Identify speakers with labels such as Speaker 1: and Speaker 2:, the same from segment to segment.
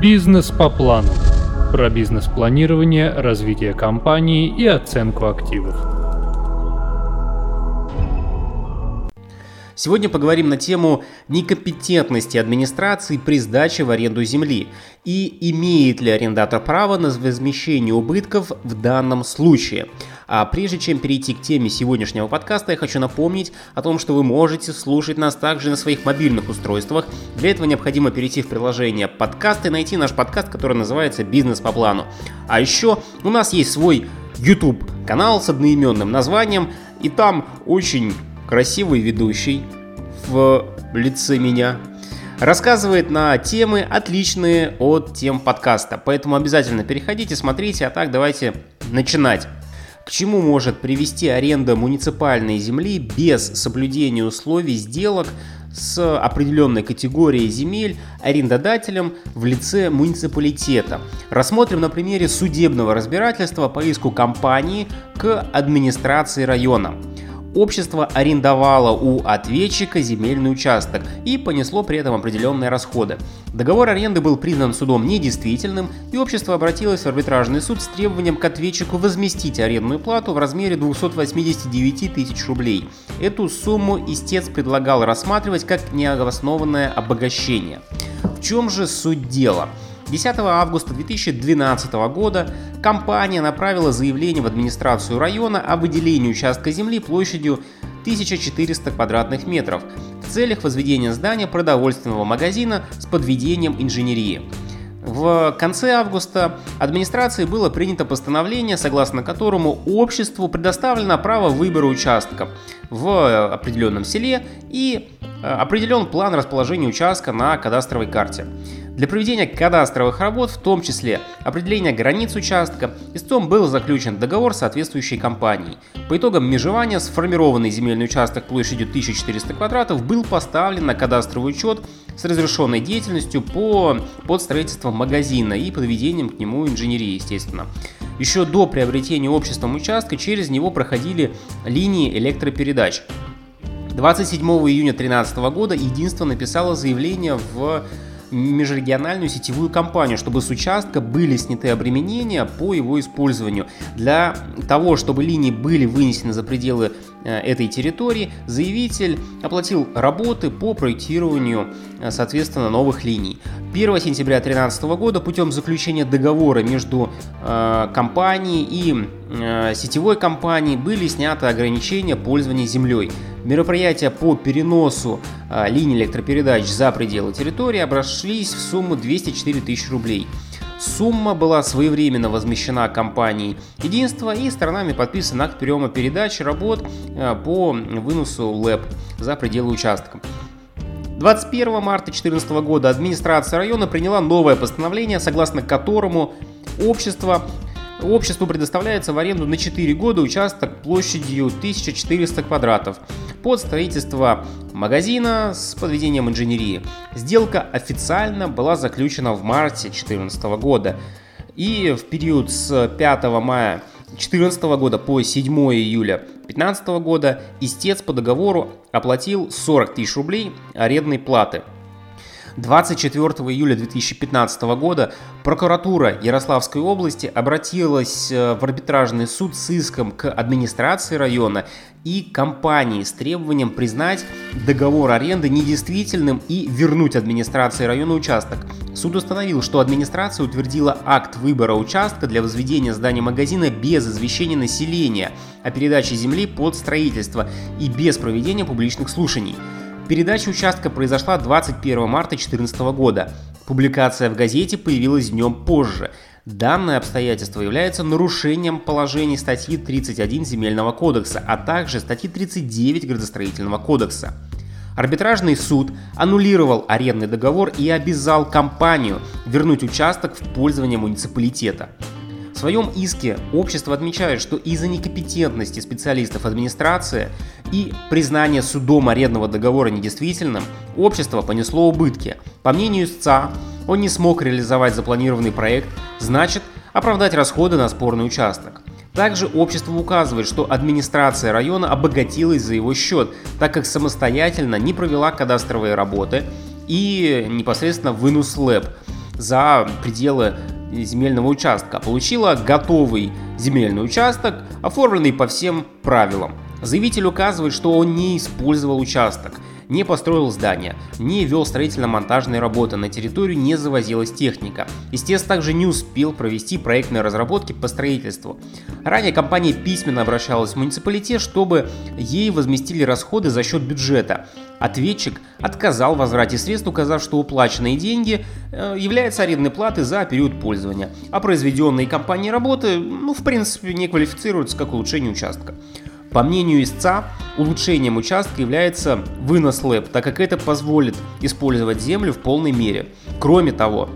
Speaker 1: Бизнес по плану. Про бизнес-планирование, развитие компании и оценку активов.
Speaker 2: Сегодня поговорим на тему некомпетентности администрации при сдаче в аренду земли и имеет ли арендатор право на возмещение убытков в данном случае. А прежде чем перейти к теме сегодняшнего подкаста, я хочу напомнить о том, что вы можете слушать нас также на своих мобильных устройствах. Для этого необходимо перейти в приложение подкаст и найти наш подкаст, который называется «Бизнес по плану». А еще у нас есть свой YouTube канал с одноименным названием, и там очень красивый ведущий в лице меня рассказывает на темы, отличные от тем подкаста. Поэтому обязательно переходите, смотрите, а так давайте начинать. К чему может привести аренда муниципальной земли без соблюдения условий сделок с определенной категорией земель арендодателем в лице муниципалитета. Рассмотрим на примере судебного разбирательства по иску компании к администрации района общество арендовало у ответчика земельный участок и понесло при этом определенные расходы. Договор аренды был признан судом недействительным, и общество обратилось в арбитражный суд с требованием к ответчику возместить арендную плату в размере 289 тысяч рублей. Эту сумму истец предлагал рассматривать как необоснованное обогащение. В чем же суть дела? 10 августа 2012 года компания направила заявление в администрацию района о выделении участка земли площадью 1400 квадратных метров в целях возведения здания продовольственного магазина с подведением инженерии. В конце августа администрацией было принято постановление, согласно которому обществу предоставлено право выбора участка в определенном селе и э, определен план расположения участка на кадастровой карте. Для проведения кадастровых работ, в том числе определения границ участка, истцом был заключен договор с соответствующей компанией. По итогам межевания сформированный земельный участок площадью 1400 квадратов был поставлен на кадастровый учет с разрешенной деятельностью по, под строительством магазина и подведением к нему инженерии, естественно. Еще до приобретения обществом участка через него проходили линии электропередач. 27 июня 2013 года единство написало заявление в межрегиональную сетевую компанию, чтобы с участка были сняты обременения по его использованию. Для того, чтобы линии были вынесены за пределы э, этой территории, заявитель оплатил работы по проектированию, э, соответственно, новых линий. 1 сентября 2013 года путем заключения договора между э, компанией и э, сетевой компанией были сняты ограничения пользования землей. Мероприятия по переносу э, линий электропередач за пределы территории обошлись в сумму 204 тысячи рублей. Сумма была своевременно возмещена компанией «Единство» и сторонами подписан акт приема передач работ э, по выносу ЛЭП за пределы участка. 21 марта 2014 года администрация района приняла новое постановление, согласно которому общество Обществу предоставляется в аренду на 4 года участок площадью 1400 квадратов под строительство магазина с подведением инженерии. Сделка официально была заключена в марте 2014 года. И в период с 5 мая 2014 года по 7 июля 2015 года истец по договору оплатил 40 тысяч рублей арендной платы – 24 июля 2015 года прокуратура Ярославской области обратилась э, в арбитражный суд с иском к администрации района и компании с требованием признать договор аренды недействительным и вернуть администрации района участок. Суд установил, что администрация утвердила акт выбора участка для возведения здания магазина без извещения населения о передаче земли под строительство и без проведения публичных слушаний. Передача участка произошла 21 марта 2014 года. Публикация в газете появилась днем позже. Данное обстоятельство является нарушением положений статьи 31 Земельного кодекса, а также статьи 39 Градостроительного кодекса. Арбитражный суд аннулировал арендный договор и обязал компанию вернуть участок в пользование муниципалитета. В своем иске общество отмечает, что из-за некомпетентности специалистов администрации и признания судом арендного договора недействительным, общество понесло убытки. По мнению истца, он не смог реализовать запланированный проект, значит оправдать расходы на спорный участок. Также общество указывает, что администрация района обогатилась за его счет, так как самостоятельно не провела кадастровые работы и непосредственно вынос ЛЭП – за пределы земельного участка, получила готовый земельный участок, оформленный по всем правилам. Заявитель указывает, что он не использовал участок, не построил здание, не вел строительно-монтажные работы, на территорию не завозилась техника. Естественно, также не успел провести проектные разработки по строительству. Ранее компания письменно обращалась в муниципалитет, чтобы ей возместили расходы за счет бюджета. Ответчик отказал в возврате средств, указав, что уплаченные деньги э, являются арендной платой за период пользования, а произведенные компанией работы, ну, в принципе, не квалифицируются как улучшение участка. По мнению истца, улучшением участка является вынос ЛЭП, так как это позволит использовать землю в полной мере. Кроме того,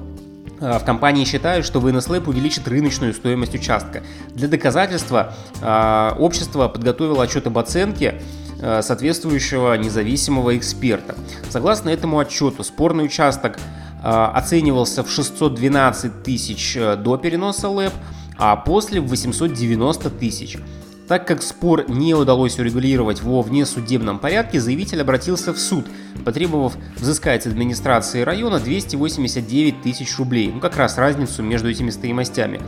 Speaker 2: э, в компании считают, что вынос ЛЭП увеличит рыночную стоимость участка. Для доказательства э, общество подготовило отчет об оценке соответствующего независимого эксперта. Согласно этому отчету, спорный участок оценивался в 612 тысяч до переноса ЛЭП, а после в 890 тысяч. Так как спор не удалось урегулировать во внесудебном порядке, заявитель обратился в суд, потребовав взыскать с администрации района 289 тысяч рублей, ну как раз разницу между этими стоимостями.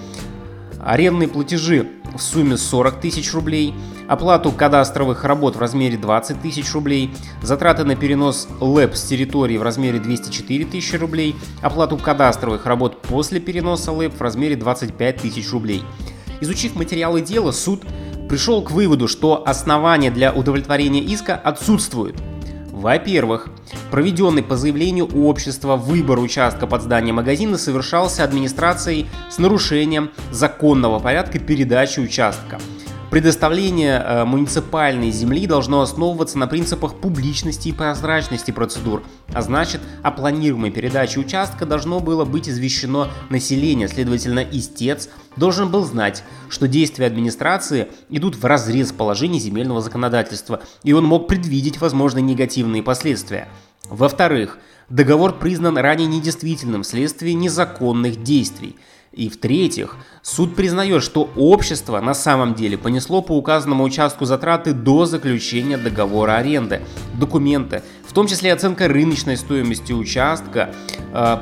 Speaker 2: Арендные платежи в сумме 40 тысяч рублей, оплату кадастровых работ в размере 20 тысяч рублей, затраты на перенос ЛЭП с территории в размере 204 тысячи рублей, оплату кадастровых работ после переноса ЛЭП в размере 25 тысяч рублей. Изучив материалы дела, суд пришел к выводу, что основания для удовлетворения иска отсутствуют. Во-первых, проведенный по заявлению общества выбор участка под зданием магазина совершался администрацией с нарушением законного порядка передачи участка – Предоставление э, муниципальной земли должно основываться на принципах публичности и прозрачности процедур, а значит, о планируемой передаче участка должно было быть извещено население, следовательно, истец должен был знать, что действия администрации идут в разрез положений земельного законодательства, и он мог предвидеть возможные негативные последствия. Во-вторых, договор признан ранее недействительным вследствие незаконных действий – и в-третьих, суд признает, что общество на самом деле понесло по указанному участку затраты до заключения договора аренды. Документы, в том числе оценка рыночной стоимости участка, э,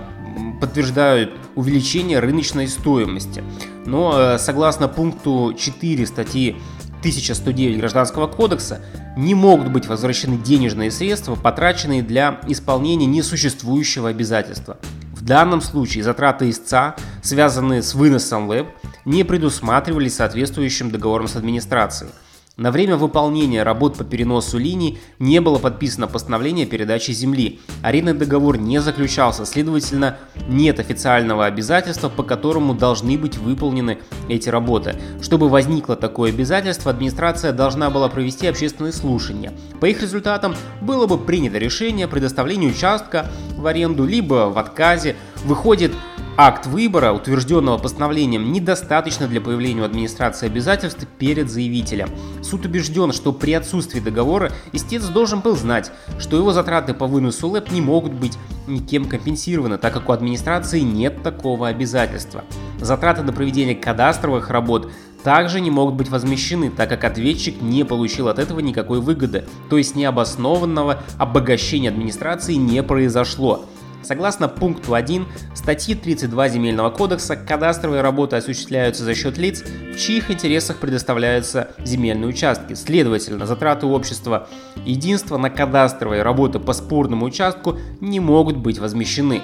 Speaker 2: подтверждают увеличение рыночной стоимости. Но э, согласно пункту 4 статьи 1109 Гражданского кодекса не могут быть возвращены денежные средства, потраченные для исполнения несуществующего обязательства. В данном случае затраты истца, связанные с выносом веб, не предусматривались соответствующим договором с администрацией. На время выполнения работ по переносу линий не было подписано постановление о передаче земли. Арендный договор не заключался, следовательно, нет официального обязательства, по которому должны быть выполнены эти работы. Чтобы возникло такое обязательство, администрация должна была провести общественные слушания. По их результатам было бы принято решение о предоставлении участка в аренду, либо в отказе. Выходит, Акт выбора, утвержденного постановлением, недостаточно для появления у администрации обязательств перед заявителем. Суд убежден, что при отсутствии договора истец должен был знать, что его затраты по выносу ЛЭП не могут быть никем компенсированы, так как у администрации нет такого обязательства. Затраты на проведение кадастровых работ также не могут быть возмещены, так как ответчик не получил от этого никакой выгоды, то есть необоснованного обогащения администрации не произошло. Согласно пункту 1 статьи 32 Земельного кодекса, кадастровые работы осуществляются за счет лиц, в чьих интересах предоставляются земельные участки. Следовательно, затраты общества единства на кадастровые работы по спорному участку не могут быть возмещены.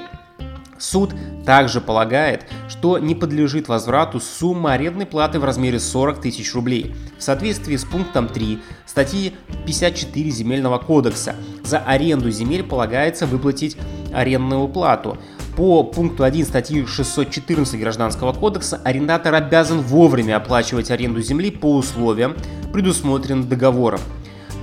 Speaker 2: Суд также полагает, что не подлежит возврату сумма арендной платы в размере 40 тысяч рублей. В соответствии с пунктом 3 статьи 54 Земельного кодекса за аренду земель полагается выплатить арендную плату. По пункту 1 статьи 614 Гражданского кодекса арендатор обязан вовремя оплачивать аренду земли по условиям, предусмотренным договором.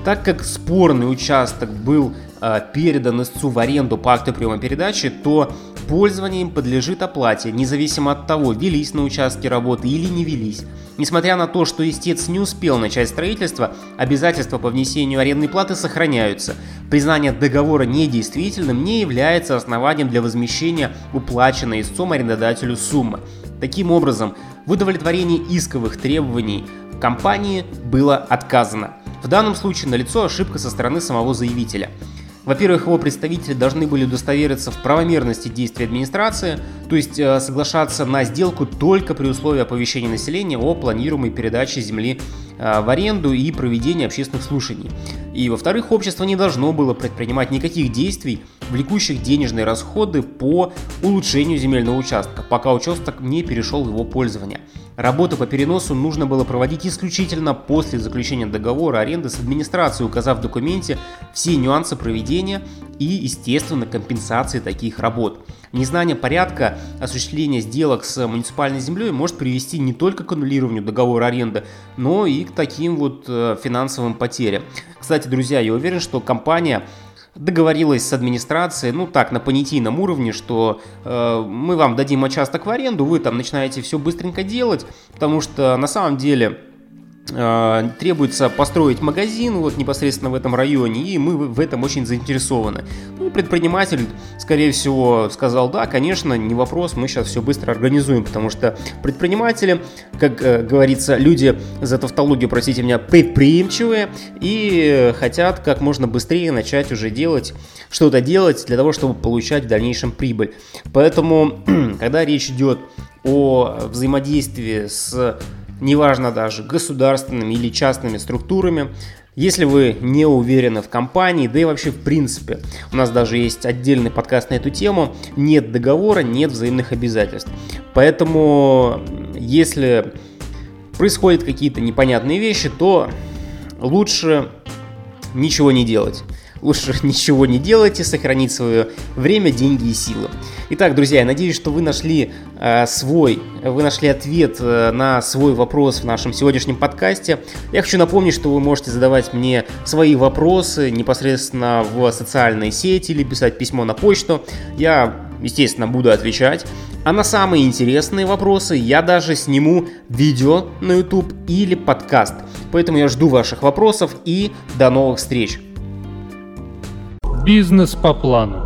Speaker 2: Так как спорный участок был э, передан истцу в аренду по акту приема передачи, то Пользование им подлежит оплате, независимо от того, велись на участке работы или не велись. Несмотря на то, что истец не успел начать строительство, обязательства по внесению арендной платы сохраняются. Признание договора недействительным не является основанием для возмещения уплаченной истцом арендодателю суммы. Таким образом, в удовлетворении исковых требований компании было отказано. В данном случае налицо ошибка со стороны самого заявителя – во-первых, его представители должны были удостовериться в правомерности действий администрации, То есть э, соглашаться на сделку только при условии оповещения населения о планируемой передаче земли э, в аренду и проведении общественных слушаний. И во-вторых, общество не должно было предпринимать никаких действий, влекущих денежные расходы по улучшению земельного участка, пока участок не перешел в его пользование. Работу по переносу нужно было проводить исключительно после заключения договора аренды с администрацией, указав в документе все нюансы проведения и, естественно, компенсации таких работ. Незнание порядка осуществления сделок с муниципальной землей может привести не только к аннулированию договора аренды, но и к таким вот э, финансовым потерям. Кстати, друзья, я уверен, что компания договорилась с администрацией, ну так, на понятийном уровне, что э, мы вам дадим участок в аренду, вы там начинаете все быстренько делать, потому что на самом деле требуется построить магазин вот непосредственно в этом районе, и мы в этом очень заинтересованы. Ну, предприниматель, скорее всего, сказал, да, конечно, не вопрос, мы сейчас все быстро организуем, потому что предприниматели, как э, говорится, люди за тавтологию, простите меня, предприимчивые и хотят как можно быстрее начать уже делать, что-то делать для того, чтобы получать в дальнейшем прибыль. Поэтому, когда речь идет о взаимодействии с неважно даже государственными или частными структурами, если вы не уверены в компании, да и вообще в принципе, у нас даже есть отдельный подкаст на эту тему, нет договора, нет взаимных обязательств. Поэтому, если происходят какие-то непонятные вещи, то лучше ничего не делать лучше ничего не делайте, сохранить свое время, деньги и силы. Итак, друзья, я надеюсь, что вы нашли э, свой, вы нашли ответ э, на свой вопрос в нашем сегодняшнем подкасте. Я хочу напомнить, что вы можете задавать мне свои вопросы непосредственно в социальной сети или писать письмо на почту. Я, естественно, буду отвечать. А на самые интересные вопросы я даже сниму видео на YouTube или подкаст. Поэтому я жду ваших вопросов и до новых встреч.
Speaker 1: Бизнес по плану.